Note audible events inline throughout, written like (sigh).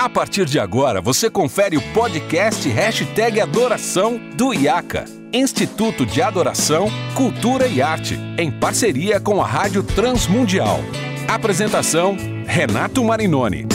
A partir de agora, você confere o podcast Hashtag Adoração do IACA, Instituto de Adoração, Cultura e Arte, em parceria com a Rádio Transmundial. Apresentação, Renato Marinoni.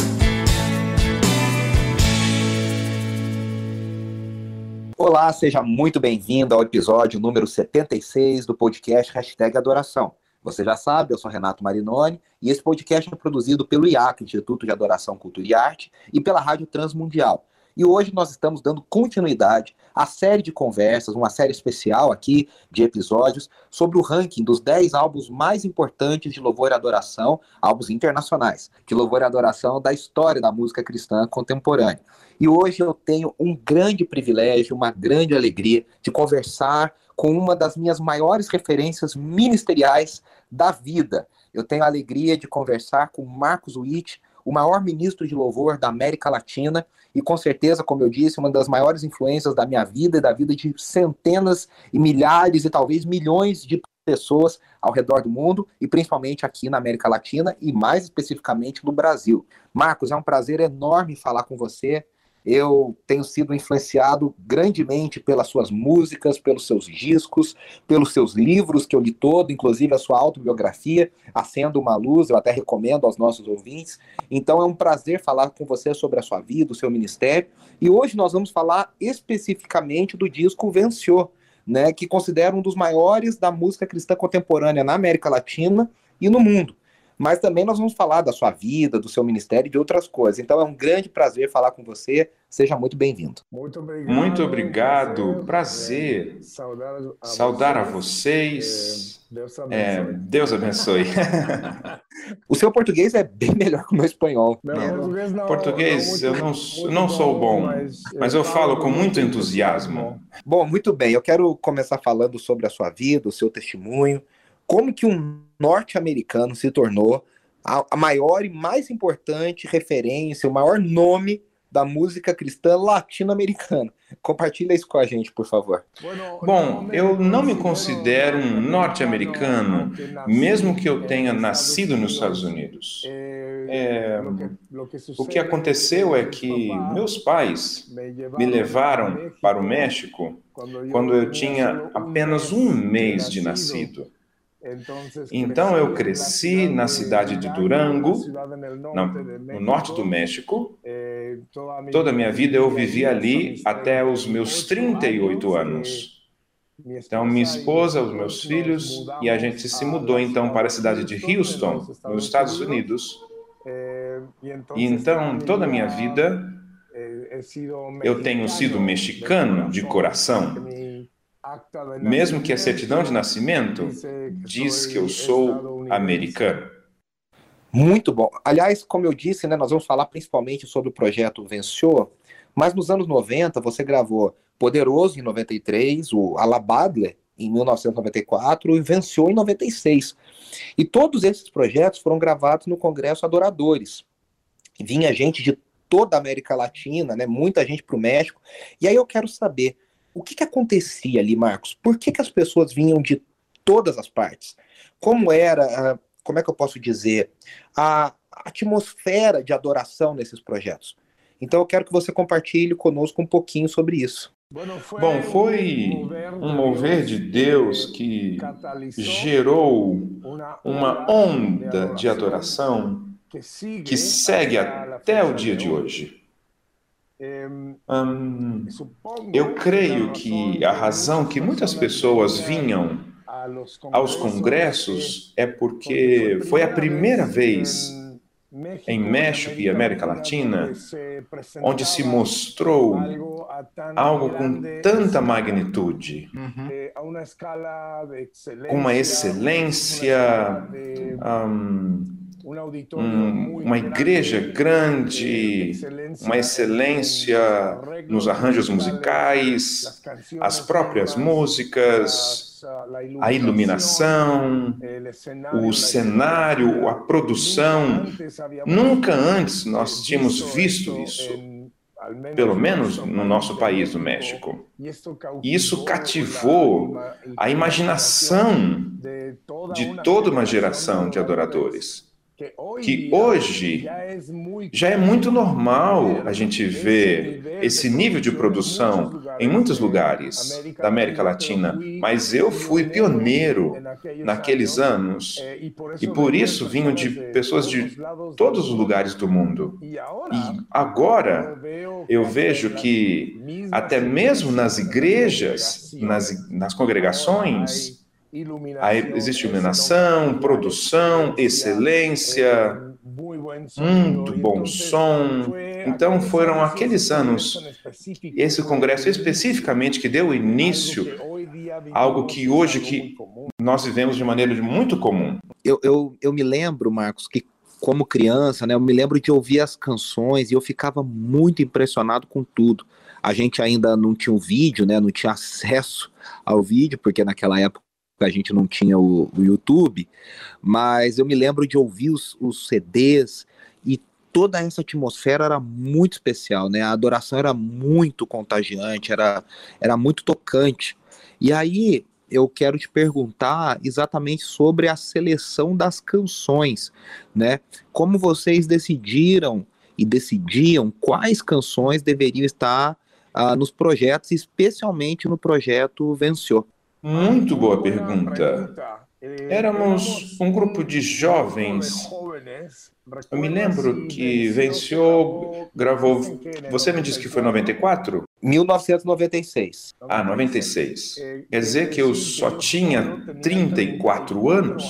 Olá, seja muito bem-vindo ao episódio número 76 do podcast Hashtag Adoração. Você já sabe, eu sou Renato Marinoni e esse podcast é produzido pelo IAC, Instituto de Adoração, Cultura e Arte, e pela Rádio Transmundial. E hoje nós estamos dando continuidade à série de conversas, uma série especial aqui de episódios sobre o ranking dos 10 álbuns mais importantes de louvor e adoração, álbuns internacionais, de louvor e adoração da história da música cristã contemporânea. E hoje eu tenho um grande privilégio, uma grande alegria de conversar com uma das minhas maiores referências ministeriais da vida. Eu tenho a alegria de conversar com Marcos Witt, o maior ministro de louvor da América Latina e com certeza, como eu disse, uma das maiores influências da minha vida e da vida de centenas e milhares e talvez milhões de pessoas ao redor do mundo e principalmente aqui na América Latina e mais especificamente no Brasil. Marcos, é um prazer enorme falar com você. Eu tenho sido influenciado grandemente pelas suas músicas, pelos seus discos, pelos seus livros que eu li todo, inclusive a sua autobiografia, Acendo uma Luz, eu até recomendo aos nossos ouvintes. Então é um prazer falar com você sobre a sua vida, o seu ministério. E hoje nós vamos falar especificamente do disco Venceu, né, que considero um dos maiores da música cristã contemporânea na América Latina e no mundo mas também nós vamos falar da sua vida, do seu ministério e de outras coisas. Então é um grande prazer falar com você. Seja muito bem-vindo. Muito obrigado. Muito obrigado. Prazer. Saudar a vocês. Deus abençoe. É, Deus abençoe. o seu português é bem melhor que o meu espanhol. Não, português, não, português eu não, eu não sou bom, mas, mas eu falo com muito entusiasmo. Bom, muito bem. Eu quero começar falando sobre a sua vida, o seu testemunho como que um norte-americano se tornou a, maior e mais importante referência, o maior nome da música cristã latino-americana. Compartilha isso com a gente, por favor. Bom, eu não me considero um norte-americano, mesmo que eu tenha nascido nos Estados Unidos. É, o que aconteceu é que meus pais me levaram para o México quando eu tinha apenas um mês de nascido. Então eu cresci na cidade de Durango, no norte do México. Eh, Toda a minha vida eu vivi ali até os meus 38 anos. Então, minha esposa, os meus filhos, e a gente se mudou então para a cidade de Houston, nos Estados Unidos. Eh, e então, toda a minha vida, eh, eu tenho sido mexicano de coração. Mesmo que a certidão de nascimento diz que eu sou americano. Muito bom. Aliás, como eu disse, né, nós vamos falar principalmente sobre o projeto Venceu, mas nos anos 90 você gravou Poderoso em 93, o Alabadler em 1994 e Venceu em 96. E todos esses projetos foram gravados no Congresso Adoradores. Vinha gente de toda a América Latina, né, muita gente para o México. E aí eu quero saber, o que, que acontecia ali, Marcos? Por que, que as pessoas vinham de todas as partes? Como era, como é que eu posso dizer, a atmosfera de adoração nesses projetos? Então eu quero que você compartilhe conosco um pouquinho sobre isso. Bom, foi um mover de Deus que gerou uma onda de adoração que segue até o dia de hoje. Hum, eu creio que a razão que muitas pessoas vinham aos congressos é porque foi a primeira vez em México e América Latina onde se mostrou algo com tanta magnitude, com uma excelência. Um, um, uma igreja grande, uma excelência nos arranjos musicais, as próprias músicas, a iluminação, o cenário, a produção. Nunca antes nós tínhamos visto isso, pelo menos no nosso país, no México. E isso cativou a imaginação de toda uma geração de adoradores. Que hoje já é muito normal a gente ver esse nível de produção em muitos lugares da América Latina, mas eu fui pioneiro naqueles anos e por isso vinham de pessoas de todos os lugares do mundo. E agora eu vejo que até mesmo nas igrejas, nas, nas congregações, Aí existe iluminação, produção, excelência, muito bom som. Então foram aqueles anos, esse congresso especificamente que deu início a algo que hoje que nós vivemos de maneira muito comum. Eu, eu, eu me lembro, Marcos, que como criança, né, eu me lembro de ouvir as canções e eu ficava muito impressionado com tudo. A gente ainda não tinha o vídeo, né, não tinha acesso ao vídeo, porque naquela época a gente não tinha o, o YouTube, mas eu me lembro de ouvir os, os, CDs e toda essa atmosfera era muito especial, né? A adoração era muito contagiante, era, era muito tocante. E aí eu quero te perguntar exatamente sobre a seleção das canções, né? Como vocês decidiram e decidiam quais canções deveriam estar uh, nos projetos, especialmente no projeto Venceu? Muito boa pergunta. Éramos um grupo de jovens. Eu me lembro que Venceu gravou. Você me disse que foi 94? 1996. Ah, 96. Quer dizer que eu só tinha 34 anos?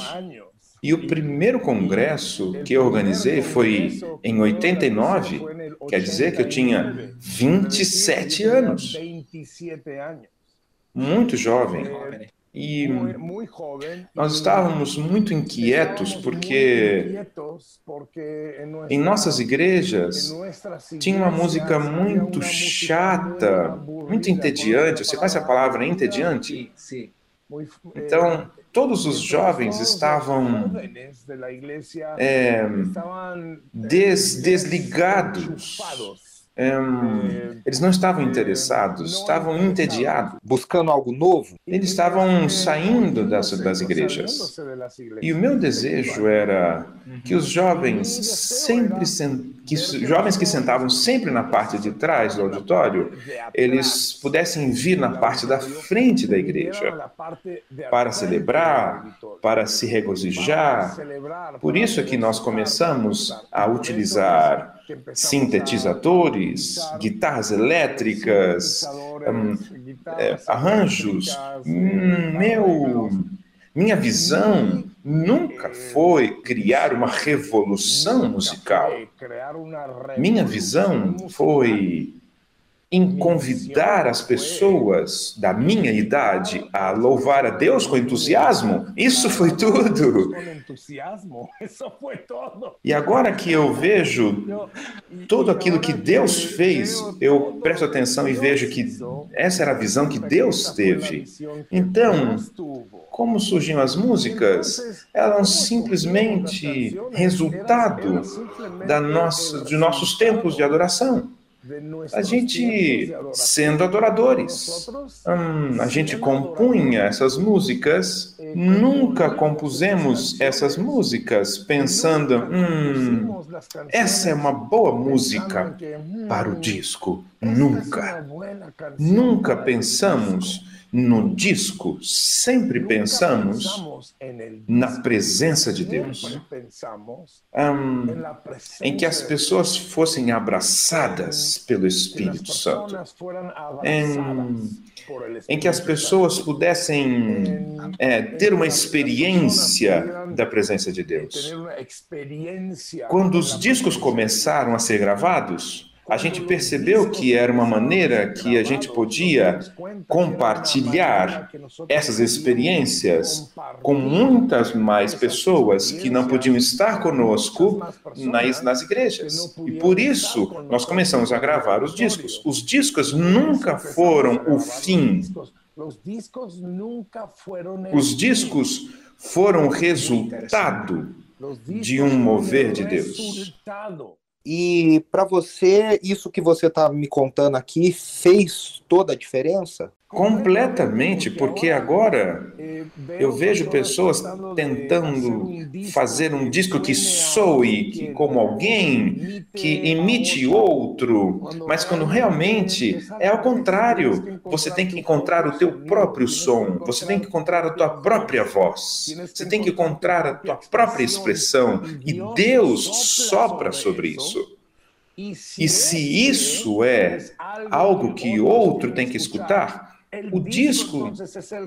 E o primeiro congresso que eu organizei foi em 89, quer dizer que eu tinha 27 anos muito jovem. E nós estávamos muito inquietos porque em nossas igrejas tinha uma música muito chata, muito entediante. Você conhece a palavra entediante? Então, todos os jovens estavam é, des, desligados um, eles não estavam interessados, estavam entediados. Buscando algo novo? Eles estavam saindo das, das igrejas. E o meu desejo era que os jovens sempre que os jovens que sentavam sempre na parte de trás do auditório, eles pudessem vir na parte da frente da igreja para celebrar, para se regozijar. Por isso é que nós começamos a utilizar sintetizadores, guitarras elétricas, um, é, arranjos. Hum, meu, minha visão nunca foi criar uma revolução musical. Minha visão foi em convidar as pessoas da minha idade a louvar a Deus com entusiasmo. Isso foi tudo. (laughs) E agora que eu vejo tudo aquilo que Deus fez, eu presto atenção e vejo que essa era a visão que Deus teve. Então, como surgiam as músicas? Eram simplesmente resultado da nossa, de nossos tempos de adoração a gente sendo adoradores. Hum, a gente compunha essas músicas, nunca compusemos essas músicas pensando, hum, essa é uma boa música para o disco. Nunca. Nunca pensamos no disco, sempre pensamos na presença de Deus, um, em que as pessoas fossem abraçadas pelo Espírito Santo, em, em que as pessoas pudessem é, ter uma experiência da presença de Deus. Quando os discos começaram a ser gravados, a gente percebeu que era uma maneira que a gente podia compartilhar essas experiências com muitas mais pessoas que não podiam estar conosco nas, nas igrejas. E por isso nós começamos a gravar os discos. Os discos nunca foram o fim. Os discos foram resultado de um mover de Deus. E para você, isso que você está me contando aqui fez toda a diferença? Completamente, porque agora eu vejo pessoas tentando fazer um disco que soe que, como alguém, que imite outro, mas quando realmente é ao contrário. Você tem que encontrar o teu próprio som, você tem que encontrar a tua própria voz, você tem que encontrar a tua própria expressão e Deus sopra sobre isso. E se isso é algo que outro tem que escutar, o disco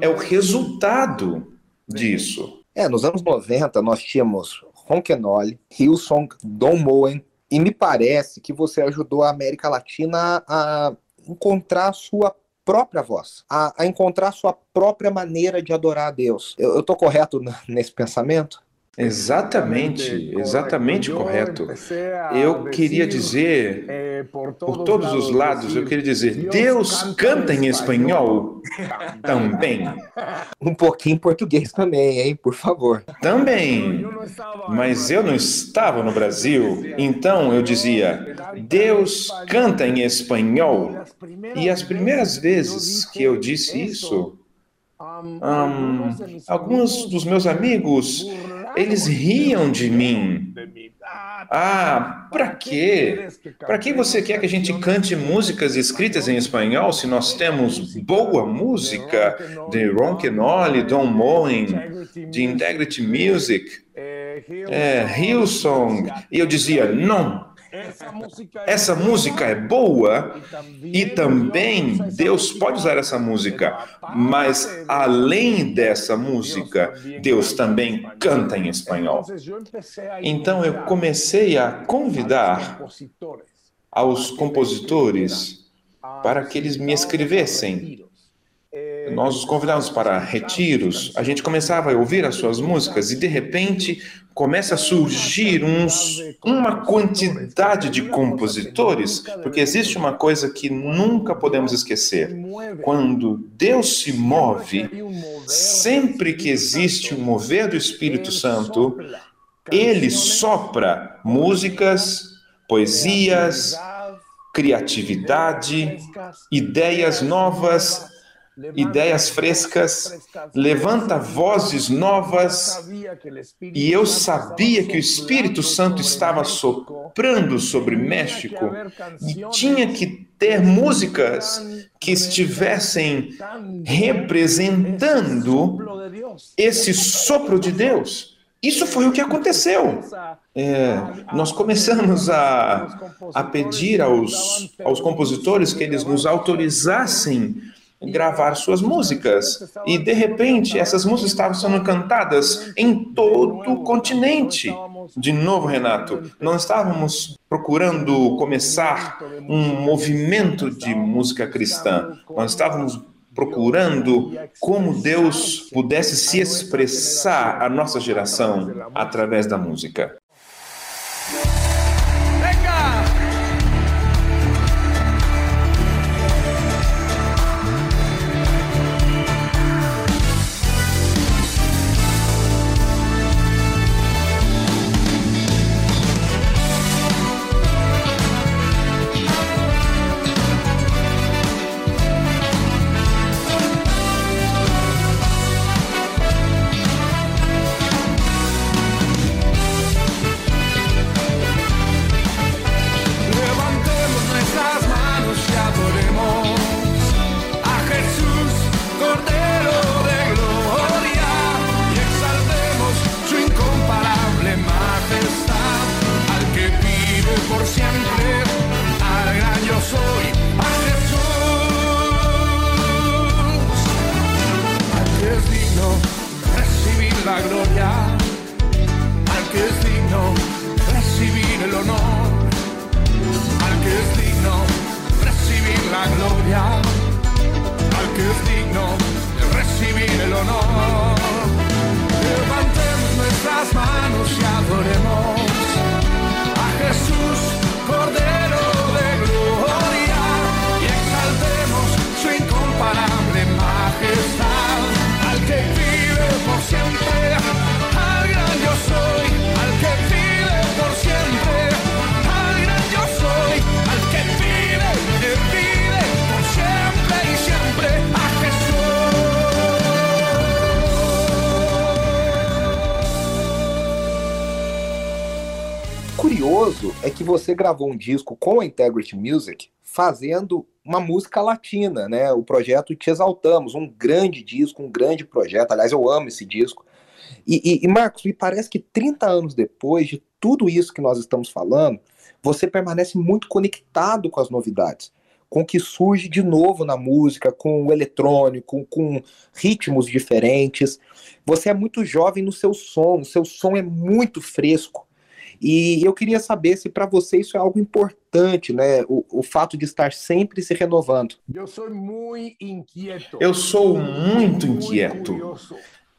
é o resultado disso. É, nos anos 90 nós tínhamos Ronquenole, Hillsong, Don Moen, e me parece que você ajudou a América Latina a encontrar a sua própria voz, a, a encontrar a sua própria maneira de adorar a Deus. Eu estou correto nesse pensamento? Exatamente, exatamente correto. Eu queria dizer, eh, por todos os lados, eu queria dizer, Deus canta em espanhol também. (laughs) Um pouquinho em português também, hein, por favor. Também, mas eu não estava no Brasil, então eu dizia, Deus canta em espanhol. E as primeiras vezes que eu disse isso, um, alguns dos meus amigos eles riam de mim. Ah, para quê? Para que você quer que a gente cante músicas escritas em espanhol se nós temos boa música de Ron Kenoli, Don Moen, de Integrity Music, é, Hillsong? E eu dizia, não, essa música é boa. e também Deus pode usar essa música, mas além dessa música, Deus também canta em espanhol. Então eu comecei a convidar aos compositores para que eles me escrevessem nós os convidávamos para retiros, a gente começava a ouvir as suas músicas e de repente começa a surgir uns, uma quantidade de compositores, porque existe uma coisa que nunca podemos esquecer. Quando Deus se move, sempre que existe um mover do Espírito Santo, ele sopra músicas, poesias, criatividade, ideias novas ideias frescas, levanta vozes novas. E eu sabia que o Espírito Santo estava soprando sobre México e tinha que ter músicas que estivessem representando esse sopro de Deus. Isso foi o que aconteceu. É, nós começamos a, a pedir aos, aos compositores que eles nos autorizassem gravar suas músicas. E de repente, essas músicas estavam sendo cantadas em todo o continente. De novo, Renato, não estávamos procurando começar um movimento de música cristã. Nós estávamos procurando como Deus pudesse se expressar à nossa geração através da música. la gloria, al que es digno recibir el honor, al que es digno recibir la gloria, al que es digno recibir el honor. Levantemos nuestras manos y adoremos. É que você gravou um disco com a Integrity Music fazendo uma música latina, né? O projeto Te Exaltamos, um grande disco, um grande projeto. Aliás, eu amo esse disco. E, e, e, Marcos, me parece que 30 anos depois de tudo isso que nós estamos falando, você permanece muito conectado com as novidades, com o que surge de novo na música, com o eletrônico, com ritmos diferentes. Você é muito jovem no seu som, o seu som é muito fresco. E eu queria saber se para você isso é algo importante, né? O, o, fato de estar sempre se renovando. Eu sou muito inquieto. Eu sou muito inquieto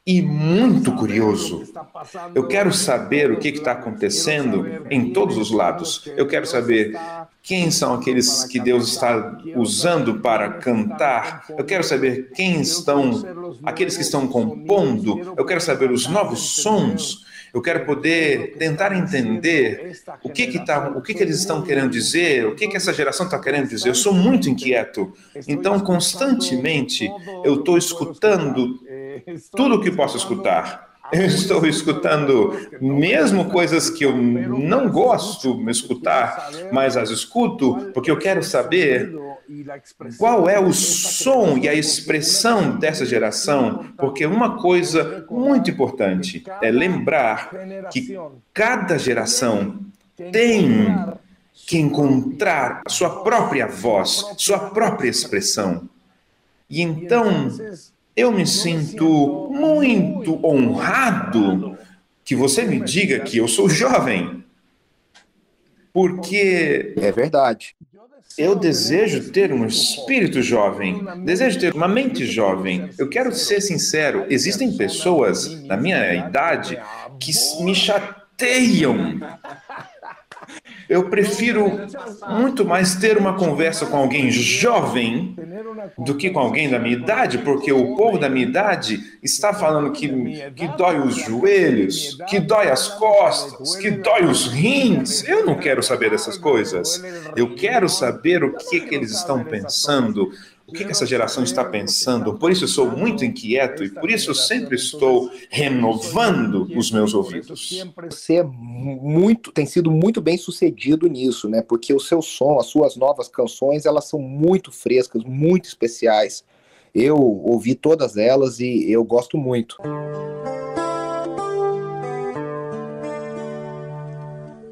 e muito curioso. Eu quero saber o que está acontecendo em todos os lados. Eu quero saber quem são aqueles que Deus está usando para cantar. Eu quero saber quem estão aqueles que estão compondo. Eu quero saber os novos sons. Eu quero poder tentar entender o que que tá, o que que eles estão querendo dizer, o que que essa geração está querendo dizer. Eu sou muito inquieto, então constantemente eu estou escutando tudo o que posso escutar. Eu estou escutando mesmo coisas que eu não gosto de escutar, mas as escuto porque eu quero saber qual é o som e a expressão dessa geração, porque uma coisa muito importante é lembrar que cada geração tem que encontrar sua própria voz, sua própria expressão. E então, eu me sinto muito honrado que você me diga que eu sou jovem. Porque. É verdade. Eu desejo ter um espírito jovem, desejo ter uma mente jovem. Eu quero ser sincero: existem pessoas na minha idade que me chateiam eu prefiro muito mais ter uma conversa com alguém jovem do que com alguém da minha idade, porque o povo da minha idade está falando que, que dói os joelhos, que dói as costas, que dói os rins. Eu não quero saber dessas coisas. Eu quero saber o que, que eles estão pensando, o que, que essa geração está pensando. Por isso eu sou muito inquieto e por isso eu sempre estou renovando os meus ouvidos. Você é muito, tem sido muito bem sucedido nisso, né? Porque o seu som, as suas novas canções, elas são muito frescas, muito especiais. Eu ouvi todas elas e eu gosto muito.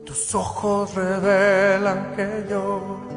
Tus ojos revelan que yo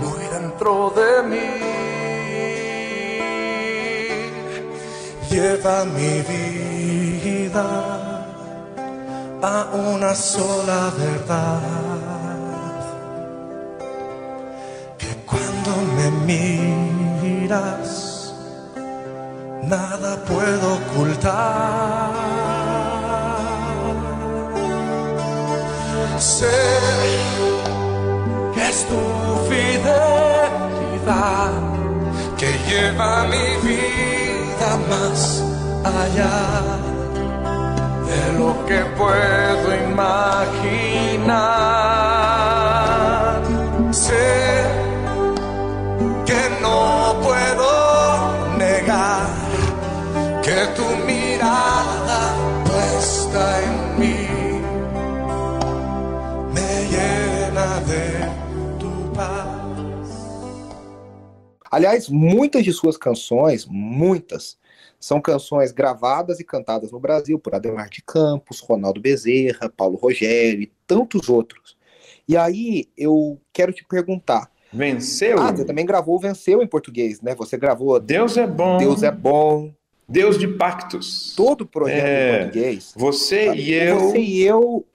muy dentro de mí. Lleva mi vida a una sola verdad. Que cuando me miras, nada puedo ocultar. Sé que es tu fidelidad que lleva mi vida más allá de lo que puedo imaginar. Sé que no puedo negar que tu mirada puesta en mí me llena de Aliás, muitas de suas canções, muitas, são canções gravadas e cantadas no Brasil por Ademar de Campos, Ronaldo Bezerra, Paulo Rogério e tantos outros. E aí eu quero te perguntar. Venceu? Ah, você também gravou Venceu em português, né? Você gravou Deus é bom. Deus é bom. Deus de pactos. Todo o projeto é, em português. Você sabe? e eu. Você e eu.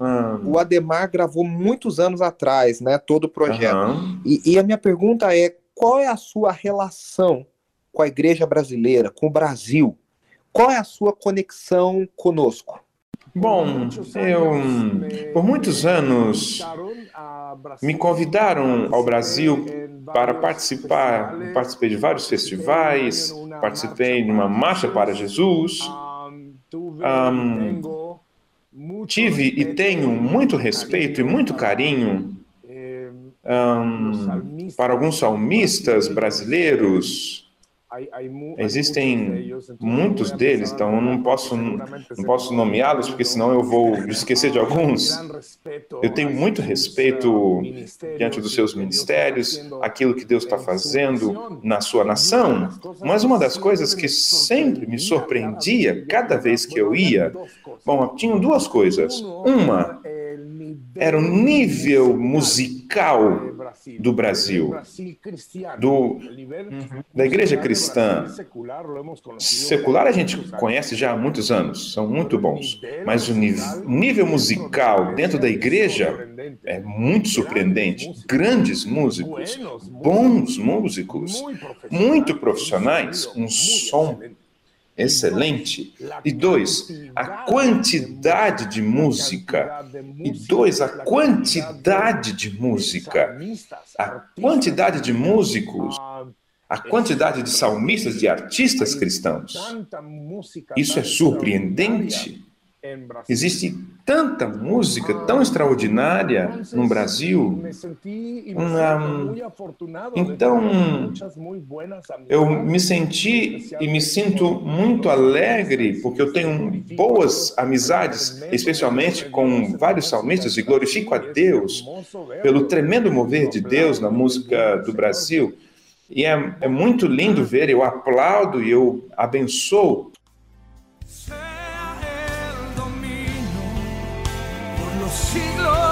Hum. O Ademar gravou muitos anos atrás, né? Todo o projeto. Uhum. E, e a minha pergunta é: qual é a sua relação com a igreja brasileira, com o Brasil? Qual é a sua conexão conosco? Bom, eu, por muitos anos, me convidaram ao Brasil para participar. Participei de vários festivais, participei de uma marcha para Jesus. Um, tive e tenho muito respeito e muito carinho um, para alguns salmistas brasileiros Existem muitos deles, então eu não posso, não posso nomeá-los, porque senão eu vou esquecer de alguns. Eu tenho muito respeito diante dos seus ministérios, aquilo que Deus está fazendo na sua nação, mas uma das coisas que sempre me surpreendia cada vez que eu ia, bom, tinham duas coisas. Uma era o nível musical do Brasil, do, da igreja cristã. Secular a gente conhece já há muitos anos, são muito bons, mas o nível musical dentro da igreja é muito surpreendente. Grandes músicos, bons músicos, muito profissionais, um som excelente. E dois, a quantidade de música. E dois, a quantidade de música. A quantidade de músicos. A quantidade de salmistas, de artistas cristãos. Isso é surpreendente. Existe tanta música tão extraordinária no Brasil. então, eu me senti e me sinto muito alegre porque eu tenho boas amizades, especialmente com vários salmistas, e glorifico a Deus pelo tremendo mover de Deus na música do Brasil. E é, é muito lindo ver, eu aplaudo e eu abençoo siglos.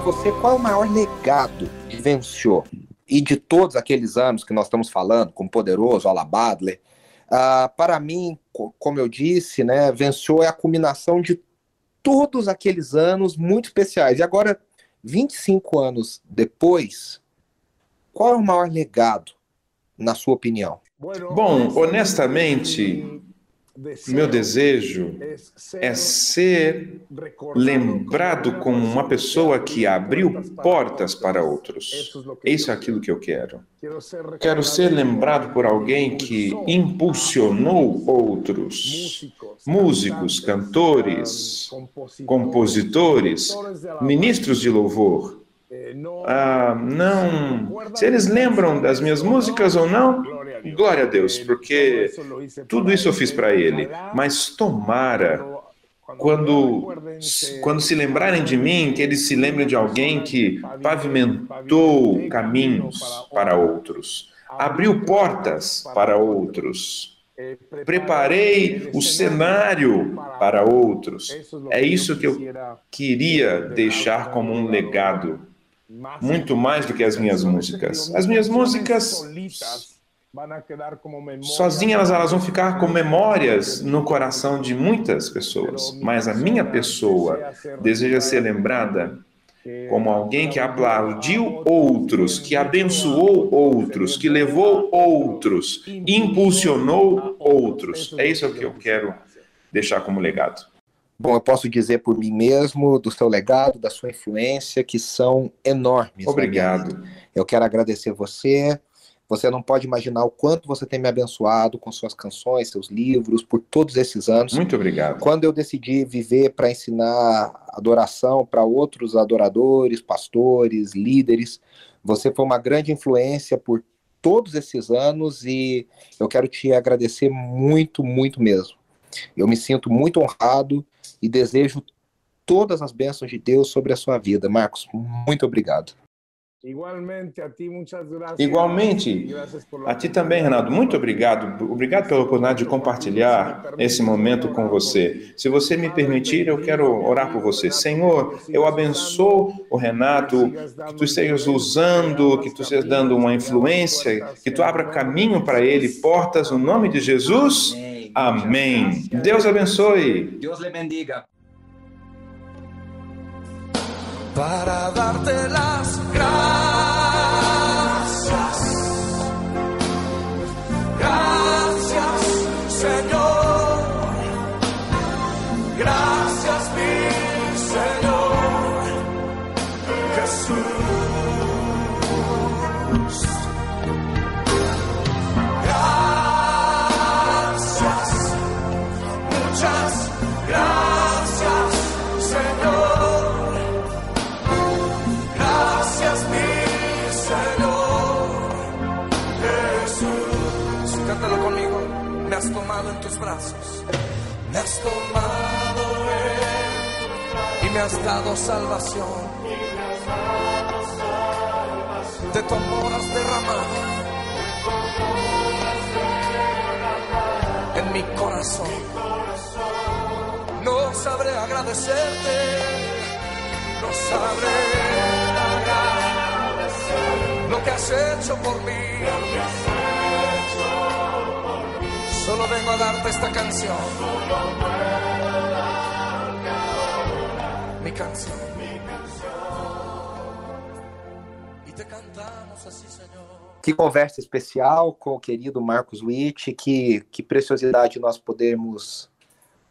Você, qual é o maior legado de Venceu? E de todos aqueles anos que nós estamos falando, como Poderoso, Alabadler, uh, para mim, como eu disse, né, Venceu é a culminação de todos aqueles anos muito especiais. E agora, 25 anos depois, qual é o maior legado, na sua opinião? Bom, honestamente, meu desejo é ser lembrado como uma pessoa que abriu portas para outros. Isso é aquilo que eu quero. Quero ser lembrado por alguém que impulsionou outros, músicos, cantores, compositores, ministros de louvor. Ah, não. Se eles lembram das minhas músicas ou não, Glória a Deus, porque tudo isso eu fiz para Ele. Mas tomara, quando, quando se lembrarem de mim, que eles se lembrem de alguém que pavimentou caminhos para outros, abriu portas para outros. Preparei o cenário para outros. É isso que eu queria deixar como um legado, muito mais do que as minhas músicas. As minhas músicas Sozinhas elas vão ficar com memórias no coração de muitas pessoas, mas a minha pessoa deseja ser lembrada como alguém que aplaudiu outros, que abençoou outros, que levou outros, impulsionou outros. É isso que eu quero deixar como legado. Bom, eu posso dizer por mim mesmo, do seu legado, da sua influência, que são enormes. Obrigado. Eu quero agradecer você, você não pode imaginar o quanto você tem me abençoado com suas canções, seus livros, por todos esses anos. Muito obrigado. Quando eu decidi viver para ensinar adoração para outros adoradores, pastores, líderes, você foi uma grande influência por todos esses anos e eu quero te agradecer muito, muito mesmo. Eu me sinto muito honrado e desejo todas as bênçãos de Deus sobre a sua vida. Marcos, muito obrigado. Igualmente a ti, muitas graças. Igualmente a ti também, Renato. Muito obrigado. Obrigado pela oportunidade de compartilhar esse momento com você. Se você me permitir, eu quero orar por você. Senhor, eu abençoo o Renato, que tu estejas usando, que tu estejas dando uma influência, que tu abra caminho para ele, portas no nome de Jesus. Amém. Deus abençoe. Deus lhe bendiga. Para darte las gracias. Y me has dado salvación. De tu amor has derramado en mi corazón. No sabré agradecerte no sabré lo que has hecho por mí. Solo vengo a darte esta canción. Mi canción. Te cantamos. Que conversa especial com o querido Marcos Witt, que, que preciosidade nós podemos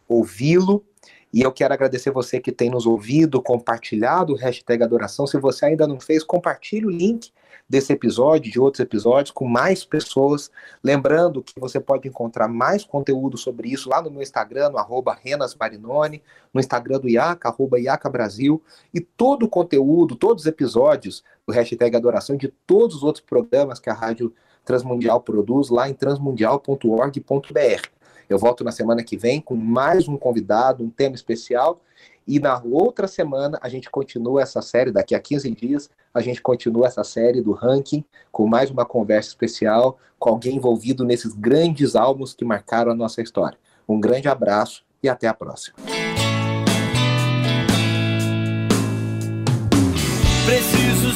ouvi-lo. E eu quero agradecer você que tem nos ouvido, compartilhado o hashtag Adoração. Se você ainda não fez, compartilhe o link desse episódio, de outros episódios, com mais pessoas. Lembrando que você pode encontrar mais conteúdo sobre isso lá no meu Instagram, no arroba Renas Marinoni, no Instagram do IACA, arroba IACA Brasil, e todo o conteúdo, todos os episódios do hashtag Adoração, de todos os outros programas que a Rádio Transmundial produz lá em transmundial.org.br. Eu volto na semana que vem com mais um convidado, um tema especial. E na outra semana a gente continua essa série, daqui a 15 dias, a gente continua essa série do ranking com mais uma conversa especial com alguém envolvido nesses grandes álbuns que marcaram a nossa história. Um grande abraço e até a próxima. Preciso